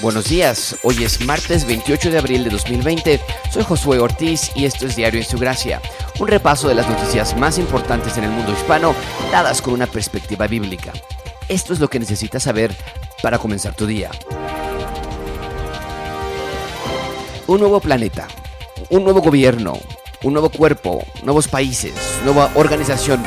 Buenos días, hoy es martes 28 de abril de 2020. Soy Josué Ortiz y esto es Diario en su Gracia, un repaso de las noticias más importantes en el mundo hispano, dadas con una perspectiva bíblica. Esto es lo que necesitas saber para comenzar tu día. Un nuevo planeta, un nuevo gobierno, un nuevo cuerpo, nuevos países, nueva organización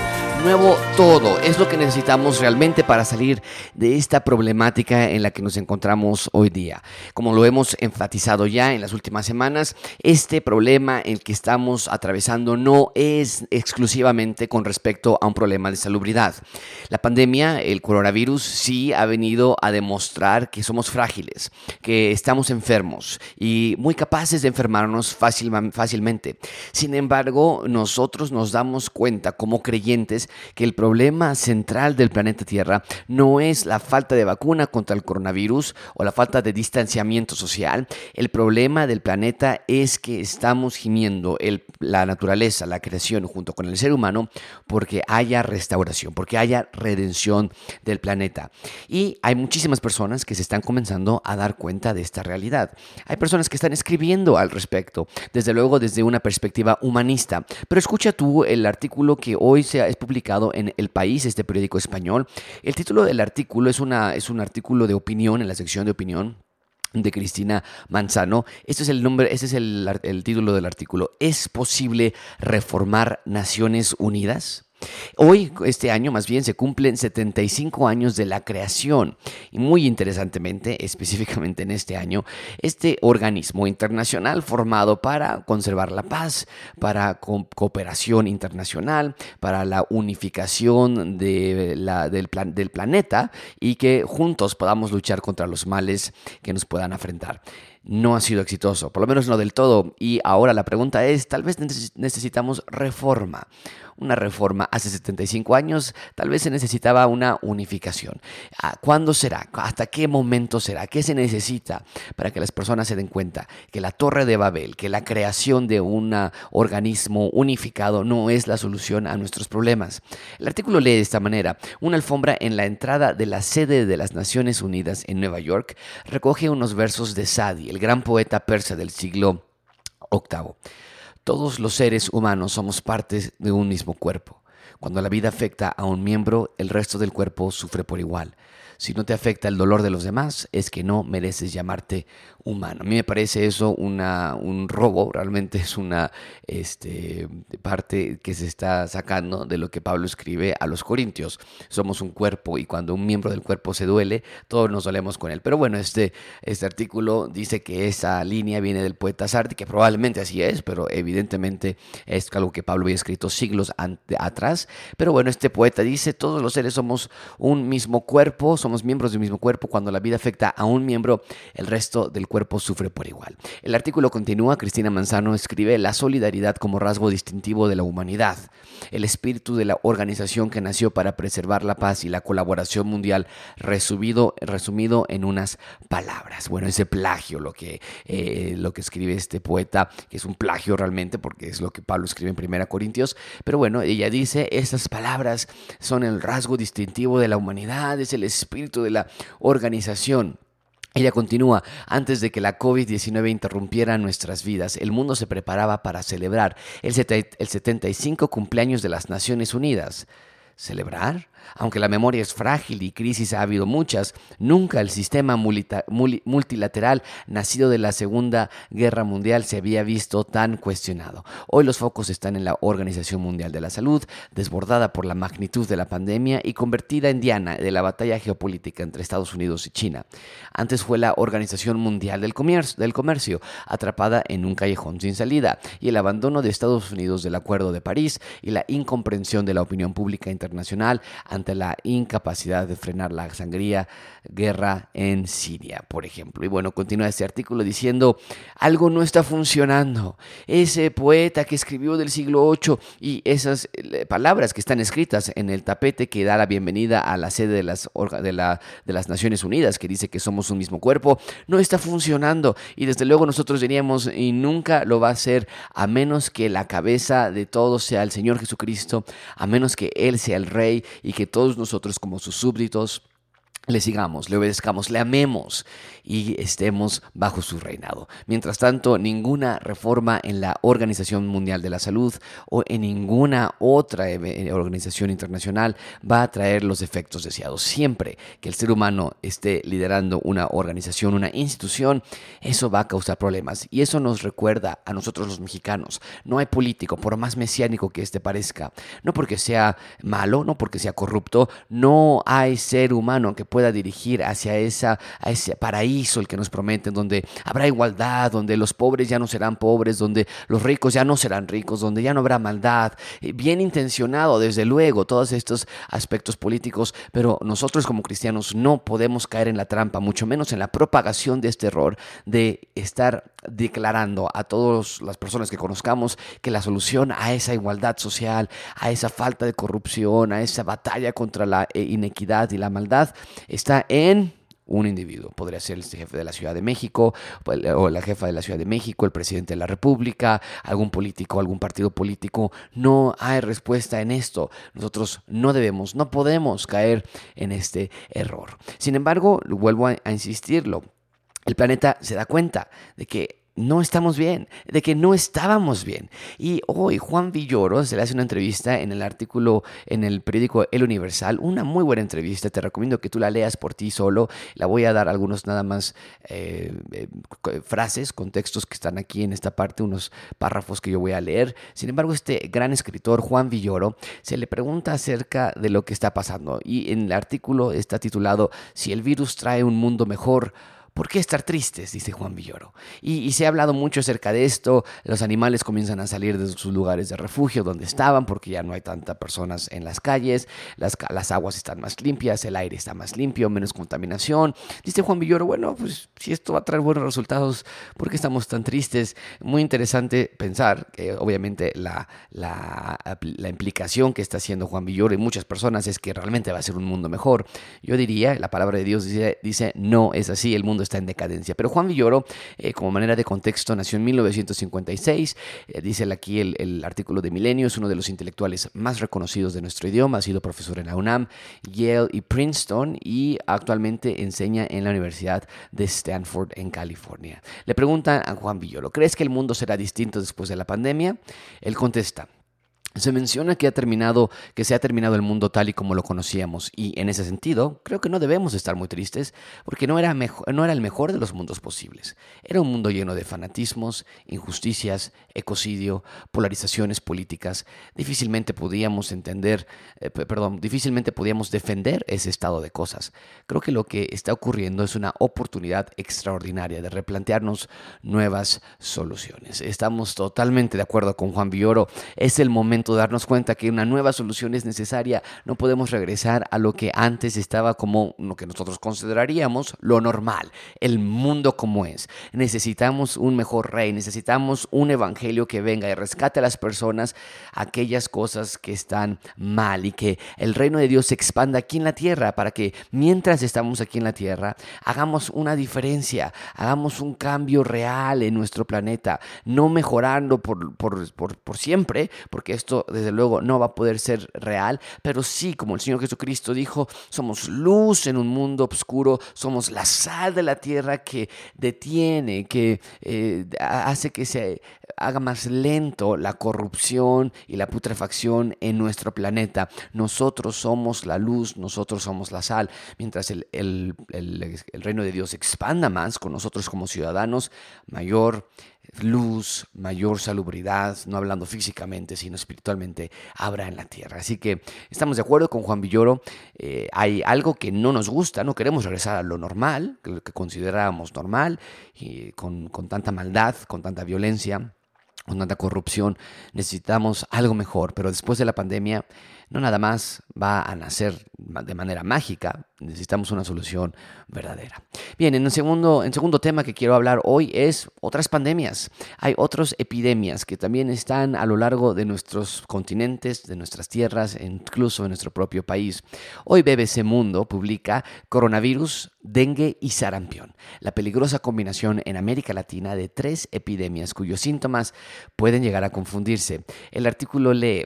todo. Es lo que necesitamos realmente para salir de esta problemática en la que nos encontramos hoy día. Como lo hemos enfatizado ya en las últimas semanas, este problema en el que estamos atravesando no es exclusivamente con respecto a un problema de salubridad. La pandemia, el coronavirus, sí ha venido a demostrar que somos frágiles, que estamos enfermos y muy capaces de enfermarnos fácilmente. Sin embargo, nosotros nos damos cuenta como creyentes que el problema central del planeta Tierra no es la falta de vacuna contra el coronavirus o la falta de distanciamiento social. El problema del planeta es que estamos gimiendo la naturaleza, la creación junto con el ser humano porque haya restauración, porque haya redención del planeta. Y hay muchísimas personas que se están comenzando a dar cuenta de esta realidad. Hay personas que están escribiendo al respecto, desde luego desde una perspectiva humanista. Pero escucha tú el artículo que hoy se ha publicado en El País, este periódico español. El título del artículo es, una, es un artículo de opinión en la sección de opinión de Cristina Manzano. Este es el nombre, este es el, el título del artículo. ¿Es posible reformar Naciones Unidas? Hoy, este año más bien, se cumplen 75 años de la creación. Y muy interesantemente, específicamente en este año, este organismo internacional formado para conservar la paz, para cooperación internacional, para la unificación del planeta y que juntos podamos luchar contra los males que nos puedan afrentar. No ha sido exitoso, por lo menos no del todo. Y ahora la pregunta es, tal vez necesitamos reforma una reforma hace 75 años, tal vez se necesitaba una unificación. Ah, ¿Cuándo será? ¿Hasta qué momento será? ¿Qué se necesita para que las personas se den cuenta que la torre de Babel, que la creación de un organismo unificado no es la solución a nuestros problemas? El artículo lee de esta manera, una alfombra en la entrada de la sede de las Naciones Unidas en Nueva York recoge unos versos de Sadi, el gran poeta persa del siglo VIII. Todos los seres humanos somos partes de un mismo cuerpo. Cuando la vida afecta a un miembro, el resto del cuerpo sufre por igual. Si no te afecta el dolor de los demás, es que no mereces llamarte humano. A mí me parece eso una, un robo, realmente es una este, parte que se está sacando de lo que Pablo escribe a los Corintios. Somos un cuerpo y cuando un miembro del cuerpo se duele, todos nos dolemos con él. Pero bueno, este, este artículo dice que esa línea viene del poeta Sartre, que probablemente así es, pero evidentemente es algo que Pablo había escrito siglos atrás. Pero bueno, este poeta dice, todos los seres somos un mismo cuerpo, somos miembros del mismo cuerpo. Cuando la vida afecta a un miembro, el resto del cuerpo El artículo continúa, Cristina Manzano escribe la solidaridad como rasgo distintivo de la humanidad, el espíritu de la organización que nació para preservar la paz y la colaboración mundial, resumido, resumido en unas palabras. Bueno, ese plagio, lo que, eh, lo que escribe este poeta, que es un plagio realmente, porque es lo que Pablo escribe en 1 Corintios, pero bueno, ella dice, estas palabras son el rasgo distintivo de la humanidad, es el espíritu de la organización. Ella continúa, antes de que la COVID-19 interrumpiera nuestras vidas, el mundo se preparaba para celebrar el, 75 cumpleaños de las Naciones Unidas. ¿Celebrar? Aunque la memoria es frágil y crisis ha habido muchas, nunca el sistema multilateral nacido de la Segunda Guerra Mundial se había visto tan cuestionado. Hoy los focos están en la Organización Mundial de la Salud, desbordada por la magnitud de la pandemia y convertida en diana de la batalla geopolítica entre Estados Unidos y China. Antes fue la Organización Mundial del Comercio, del Comercio atrapada en un callejón sin salida, y el abandono de Estados Unidos del Acuerdo de París y la incomprensión de la opinión pública internacional ante la incapacidad de frenar la sangría guerra en Siria, por ejemplo. Y bueno, continúa este artículo diciendo, algo no está funcionando. Ese poeta que escribió del siglo VIII y esas eh, palabras que están escritas en el tapete que da la bienvenida a la sede de las, de, de las Naciones Unidas, que dice que somos un mismo cuerpo, no está funcionando. Y desde luego nosotros diríamos, y nunca lo va a hacer a menos que la cabeza de todos sea el Señor Jesucristo, a menos que Él sea el Rey y que todos nosotros como sus súbditos le sigamos, le obedezcamos, le amemos y estemos bajo su reinado. Mientras tanto, ninguna reforma en la Organización Mundial de la Salud o en ninguna otra eh, organización internacional va a traer los efectos deseados. Siempre que el ser humano esté liderando una organización, una institución, eso va a causar problemas. Y eso nos recuerda a nosotros los mexicanos. No hay político, por más mesiánico que este parezca, no porque sea malo, no porque sea corrupto, no hay ser humano que pueda dirigir hacia esa, a ese paraíso el que nos prometen, donde habrá igualdad, donde los pobres ya no serán pobres, donde los ricos ya no serán ricos, donde ya no habrá maldad. Eh, bien intencionado, desde luego, todos estos aspectos políticos, pero nosotros como cristianos no podemos caer en la trampa, mucho menos en la propagación de este error, de estar declarando a todas las personas que conozcamos que la solución a esa igualdad social, a esa falta de corrupción, a esa batalla contra la eh, inequidad y la maldad está en un individuo. Podría ser el jefe de la Ciudad de México o la jefa de la Ciudad de México, el presidente de la República, algún político, algún partido político. No hay respuesta en esto. Nosotros no debemos, no podemos caer en este error. Sin embargo, vuelvo a, a insistirlo. El planeta se da cuenta de que no estamos bien, de que no estábamos bien. Y hoy Juan Villoro se le hace una entrevista en el artículo en el periódico El Universal, una muy buena entrevista, te recomiendo que tú la leas por ti solo, la voy a dar algunos nada más eh, eh, frases, contextos que están aquí en esta parte, unos párrafos que yo voy a leer. Sin embargo, este gran escritor Juan Villoro se le pregunta acerca de lo que está pasando y en el artículo está titulado Si el virus trae un mundo mejor, ¿Por qué estar tristes? Dice Juan Villoro. Y, se ha hablado mucho acerca de esto. Los animales comienzan a salir de sus lugares de refugio donde estaban porque ya no hay tantas personas en las calles. Las, aguas están más limpias, el aire está más limpio, menos contaminación. Dice Juan Villoro, bueno, pues si esto va a traer buenos resultados, ¿por qué estamos tan tristes? Muy interesante pensar que obviamente la implicación que está haciendo Juan Villoro y muchas personas es que realmente va a ser un mundo mejor. Yo diría, la palabra de Dios dice, dice no es así, el mundo está en decadencia. Pero Juan Villoro, eh, como manera de contexto, nació en 1956. Eh, dice aquí el, artículo de Milenio, es uno de los intelectuales más reconocidos de nuestro idioma. Ha sido profesor en la UNAM, Yale y Princeton y actualmente enseña en la Universidad de Stanford en California. Le preguntan a Juan Villoro, ¿crees que el mundo será distinto después de la pandemia? Él contesta, se menciona que ha terminado, que se ha terminado el mundo tal y como lo conocíamos, y en ese sentido, creo que no debemos estar muy tristes, porque no era, no era el mejor de los mundos posibles. Era un mundo lleno de fanatismos, injusticias, ecocidio, polarizaciones políticas. Difícilmente podíamos entender, eh, perdón, difícilmente podíamos defender ese estado de cosas. Creo que lo que está ocurriendo es una oportunidad extraordinaria de replantearnos nuevas soluciones. Estamos totalmente de acuerdo con Juan Villoro. Es el darnos cuenta que una nueva solución es necesaria. No podemos regresar a lo que antes estaba como lo que nosotros consideraríamos lo normal, el mundo como es. Necesitamos un mejor rey, necesitamos un evangelio que venga y rescate a las personas aquellas cosas que están mal y que el reino de Dios se expanda aquí en la tierra para que mientras estamos aquí en la tierra hagamos una diferencia, hagamos un cambio real en nuestro planeta, no mejorando por, por, por, por siempre, porque esto desde luego no va a poder ser real, pero sí, como el Señor Jesucristo dijo, somos luz en un mundo oscuro, somos la sal de la tierra que detiene, que eh, hace que se haga más lento la corrupción y la putrefacción en nuestro planeta. Nosotros somos la luz, nosotros somos la sal. Mientras el, el reino de Dios expanda más con nosotros como ciudadanos, mayor luz, mayor salubridad, no hablando físicamente, sino espiritualmente, habrá en la tierra. Así que estamos de acuerdo con Juan Villoro, eh, hay algo que no nos gusta, no queremos regresar a lo normal, lo que considerábamos normal, y con, con tanta maldad, con tanta violencia, con tanta corrupción, necesitamos algo mejor, pero después de la pandemia no nada más va a nacer de manera mágica, necesitamos una solución verdadera. Bien, en el segundo, en segundo tema que quiero hablar hoy es otras pandemias. Hay otras epidemias que también están a lo largo de nuestros continentes, de nuestras tierras, incluso en nuestro propio país. Hoy BBC Mundo publica Coronavirus, dengue y sarampión, la peligrosa combinación en América Latina de tres epidemias cuyos síntomas pueden llegar a confundirse. El artículo lee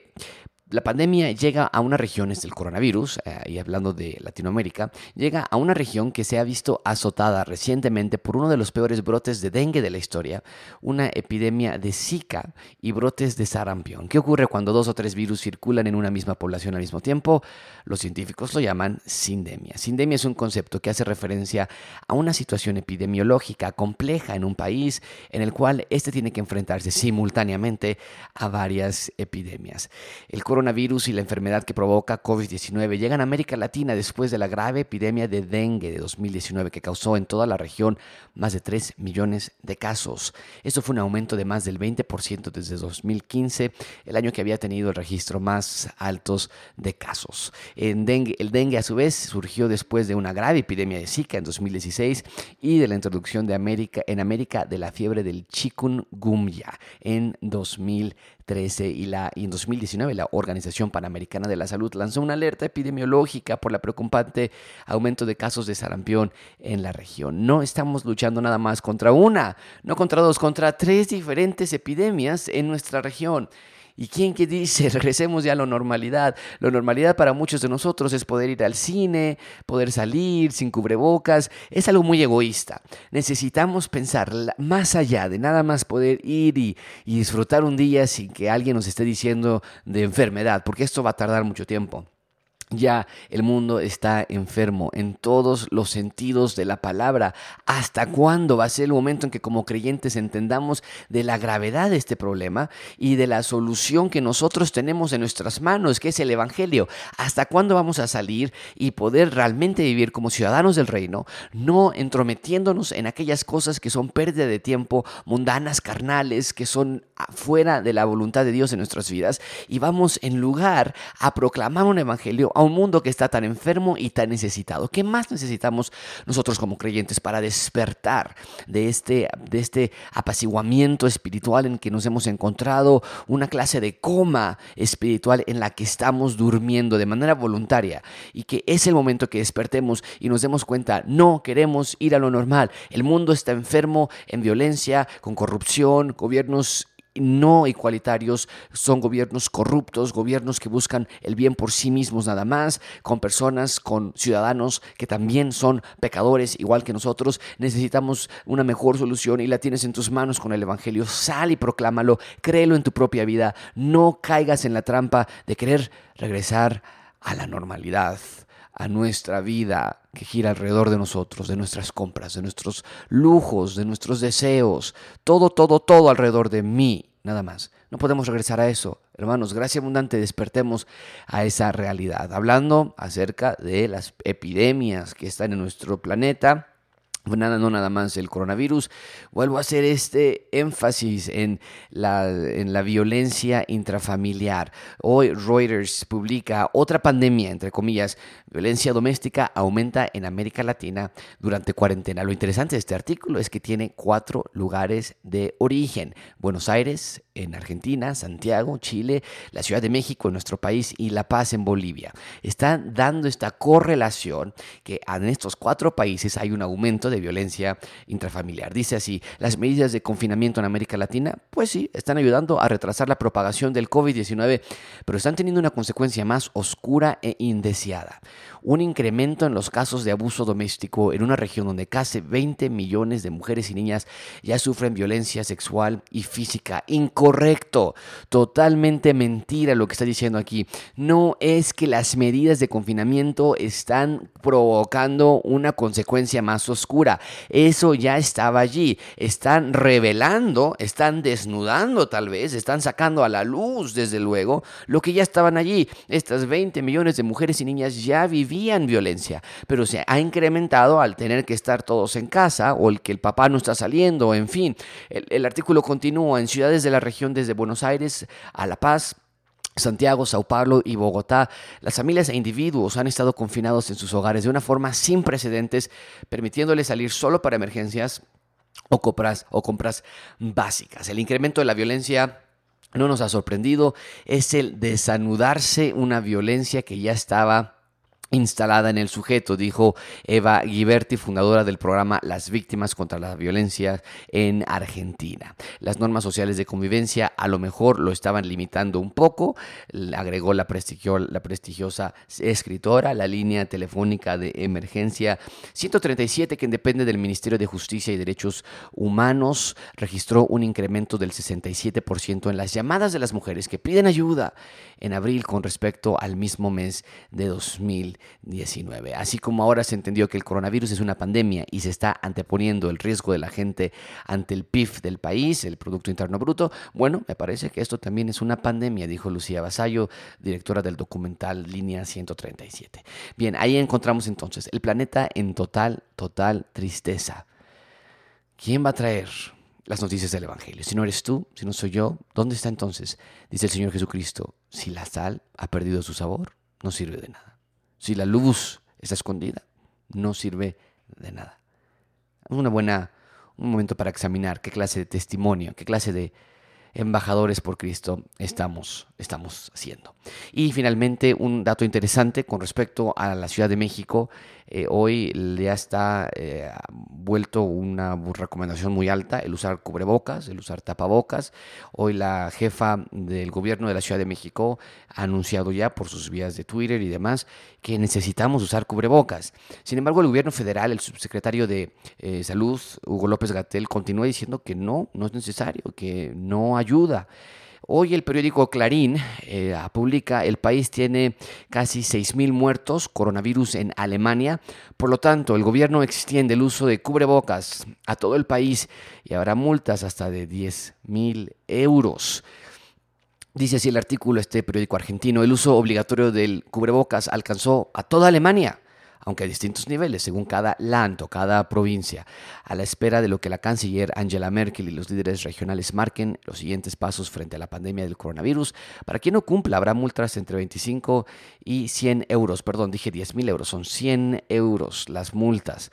la pandemia llega a una región, es el coronavirus, eh, y hablando de Latinoamérica, llega a una región que se ha visto azotada recientemente por uno de los peores brotes de dengue de la historia, una epidemia de Zika y brotes de sarampión. ¿Qué ocurre cuando dos o tres virus circulan en una misma población al mismo tiempo? Los científicos lo llaman sindemia. Sindemia es un concepto que hace referencia a una situación epidemiológica compleja en un país en el cual éste tiene que enfrentarse simultáneamente a varias epidemias. El y la enfermedad que provoca COVID-19 llegan a América Latina después de la grave epidemia de dengue de 2019 que causó en toda la región más de 3 millones de casos. Esto fue un aumento de más del 20% desde 2015, el año que había tenido el registro más altos de casos. En dengue, el dengue a su vez surgió después de una grave epidemia de Zika en 2016 y de la introducción de América, en América de la fiebre del chikungunya en 2013 y, la, y en 2019 la Organización Panamericana de la Salud lanzó una alerta epidemiológica por la preocupante aumento de casos de sarampión en la región. No estamos luchando nada más contra una, no contra dos, contra tres diferentes epidemias en nuestra región. ¿Y quién que dice, regresemos ya a la normalidad? La normalidad para muchos de nosotros es poder ir al cine, poder salir sin cubrebocas. Es algo muy egoísta. Necesitamos pensar más allá de nada más poder ir y, y disfrutar un día sin que alguien nos esté diciendo de enfermedad, porque esto va a tardar mucho tiempo. Ya el mundo está enfermo en todos los sentidos de la palabra. ¿Hasta cuándo va a ser el momento en que como creyentes entendamos de la gravedad de este problema y de la solución que nosotros tenemos en nuestras manos, que es el Evangelio? ¿Hasta cuándo vamos a salir y poder realmente vivir como ciudadanos del reino, no entrometiéndonos en aquellas cosas que son pérdida de tiempo, mundanas, carnales, que son fuera de la voluntad de Dios en nuestras vidas? Y vamos en lugar a proclamar un Evangelio un mundo que está tan enfermo y tan necesitado. ¿Qué más necesitamos nosotros como creyentes para despertar de este, de este apaciguamiento espiritual en que nos hemos encontrado, una clase de coma espiritual en la que estamos durmiendo de manera voluntaria y que es el momento que despertemos y nos demos cuenta, no queremos ir a lo normal. El mundo está enfermo en violencia, con corrupción, gobiernos no igualitarios, son gobiernos corruptos, gobiernos que buscan el bien por sí mismos nada más, con personas, con ciudadanos que también son pecadores igual que nosotros. Necesitamos una mejor solución y la tienes en tus manos con el Evangelio. Sal y proclámalo, créelo en tu propia vida, no caigas en la trampa de querer regresar a la normalidad a nuestra vida que gira alrededor de nosotros, de nuestras compras, de nuestros lujos, de nuestros deseos, todo, todo, todo alrededor de mí, nada más. No podemos regresar a eso. Hermanos, gracia abundante, despertemos a esa realidad. Hablando acerca de las epidemias que están en nuestro planeta, Nada, no nada más el coronavirus. Vuelvo a hacer este énfasis en la, en la violencia intrafamiliar. Hoy Reuters publica otra pandemia, entre comillas, violencia doméstica aumenta en América Latina durante cuarentena. Lo interesante de este artículo es que tiene cuatro lugares de origen. Buenos Aires, en Argentina, Santiago, Chile, la Ciudad de México en nuestro país y La Paz en Bolivia. Están dando esta correlación que en estos cuatro países hay un aumento de violencia intrafamiliar. Dice así, las medidas de confinamiento en América Latina, pues sí, están ayudando a retrasar la propagación del COVID-19, pero están teniendo una consecuencia más oscura e indeseada. Un incremento en los casos de abuso doméstico en una región donde casi 20 millones de mujeres y niñas ya sufren violencia sexual y física. Incorrecto, totalmente mentira lo que está diciendo aquí. No es que las medidas de confinamiento están provocando una consecuencia más oscura. Eso ya estaba allí. Están revelando, están desnudando tal vez, están sacando a la luz, desde luego, lo que ya estaban allí. Estas 20 millones de mujeres y niñas ya vivían violencia, pero se ha incrementado al tener que estar todos en casa o el que el papá no está saliendo, en fin. El, el artículo continúa en ciudades de la región desde Buenos Aires a La Paz, Santiago, Sao Paulo y Bogotá, las familias e individuos han estado confinados en sus hogares de una forma sin precedentes, permitiéndoles salir solo para emergencias o compras, o compras básicas. El incremento de la violencia no nos ha sorprendido, es el desanudarse una violencia que ya estaba instalada en el sujeto, dijo Eva Ghiberti, fundadora del programa Las Víctimas contra la Violencia en Argentina. Las normas sociales de convivencia a lo mejor lo estaban limitando un poco, agregó la, la prestigiosa escritora, la línea telefónica de emergencia 137 que depende del Ministerio de Justicia y Derechos Humanos registró un incremento del 67% en las llamadas de las mujeres que piden ayuda en abril con respecto al mismo mes de 2000. 19. Así como ahora se entendió que el coronavirus es una pandemia y se está anteponiendo el riesgo de la gente ante el PIB del país, el Producto Interno Bruto, bueno, me parece que esto también es una pandemia, dijo Lucía Basayo, directora del documental Línea 137. Bien, ahí encontramos entonces el planeta en total, total tristeza. ¿Quién va a traer las noticias del Evangelio? Si no eres tú, si no soy yo, ¿dónde está entonces? Dice el Señor Jesucristo, si la sal ha perdido su sabor, no sirve de nada. Si la luz está escondida, no sirve de nada. Una buena, un momento para examinar qué clase de testimonio, qué clase de embajadores por Cristo estamos, estamos haciendo. Y finalmente, un dato interesante con respecto a la Ciudad de México. Eh, hoy ya está eh, vuelto una recomendación muy alta el usar cubrebocas, el usar tapabocas. Hoy la jefa del gobierno de la Ciudad de México ha anunciado ya por sus vías de Twitter y demás que necesitamos usar cubrebocas. Sin embargo, el gobierno federal, el subsecretario de eh, Salud, Hugo López Gatel, continúa diciendo que no, no es necesario, que no ayuda. Hoy el periódico Clarín eh, publica, el país tiene casi 6.000 muertos coronavirus en Alemania, por lo tanto el gobierno extiende el uso de cubrebocas a todo el país y habrá multas hasta de 10.000 euros. Dice así el artículo, este periódico argentino, el uso obligatorio del cubrebocas alcanzó a toda Alemania aunque a distintos niveles, según cada land o cada provincia, a la espera de lo que la canciller Angela Merkel y los líderes regionales marquen los siguientes pasos frente a la pandemia del coronavirus. Para quien no cumpla, habrá multas entre 25 y 100 euros. Perdón, dije 10 mil euros, son 100 euros las multas.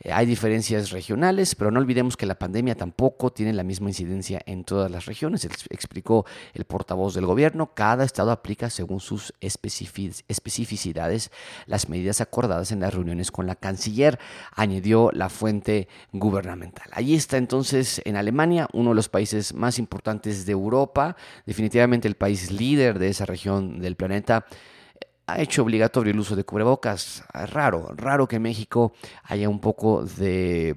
Eh, hay diferencias regionales, pero no olvidemos que la pandemia tampoco tiene la misma incidencia en todas las regiones. Explicó el portavoz del gobierno, cada estado aplica según sus especificidades las medidas acordadas en las reuniones con la canciller, añadió la fuente gubernamental. Allí está entonces en Alemania, uno de los países más importantes de Europa, definitivamente el país líder de esa región del planeta ha hecho obligatorio el uso de cubrebocas. Raro, raro que en México haya un poco de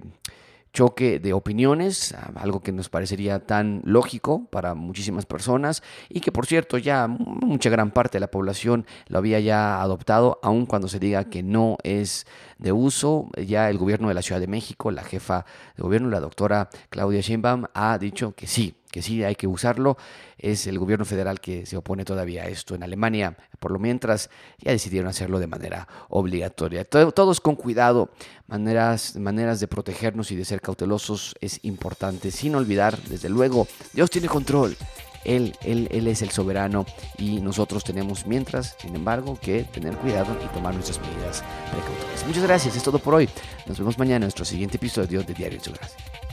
choque de opiniones, algo que nos parecería tan lógico para muchísimas personas y que por cierto ya mucha gran parte de la población lo había ya adoptado, aun cuando se diga que no es de uso, ya el gobierno de la Ciudad de México, la jefa de gobierno, la doctora Claudia Sheinbaum, ha dicho que sí, que sí hay que usarlo. Es el gobierno federal que se opone todavía a esto. En Alemania, por lo mientras, ya decidieron hacerlo de manera obligatoria. Todos con cuidado, maneras, maneras de protegernos y de ser cautelosos es importante, sin olvidar, desde luego, Dios tiene control. Él, él, él, es el soberano y nosotros tenemos, mientras, sin embargo, que tener cuidado y tomar nuestras medidas precautorias. Muchas gracias, es todo por hoy. Nos vemos mañana en nuestro siguiente episodio de Diario de Su Gracia.